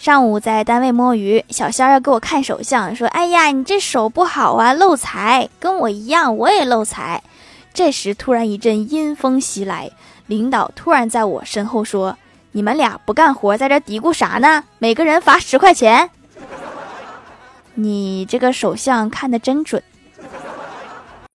上午在单位摸鱼小仙儿要给我看手相说哎呀你这手不好啊漏财。跟我一样我也漏财。这时突然一阵阴风袭来领导突然在我身后说你们俩不干活在这嘀咕啥呢？每个人罚十块钱。你这个手相看的真准。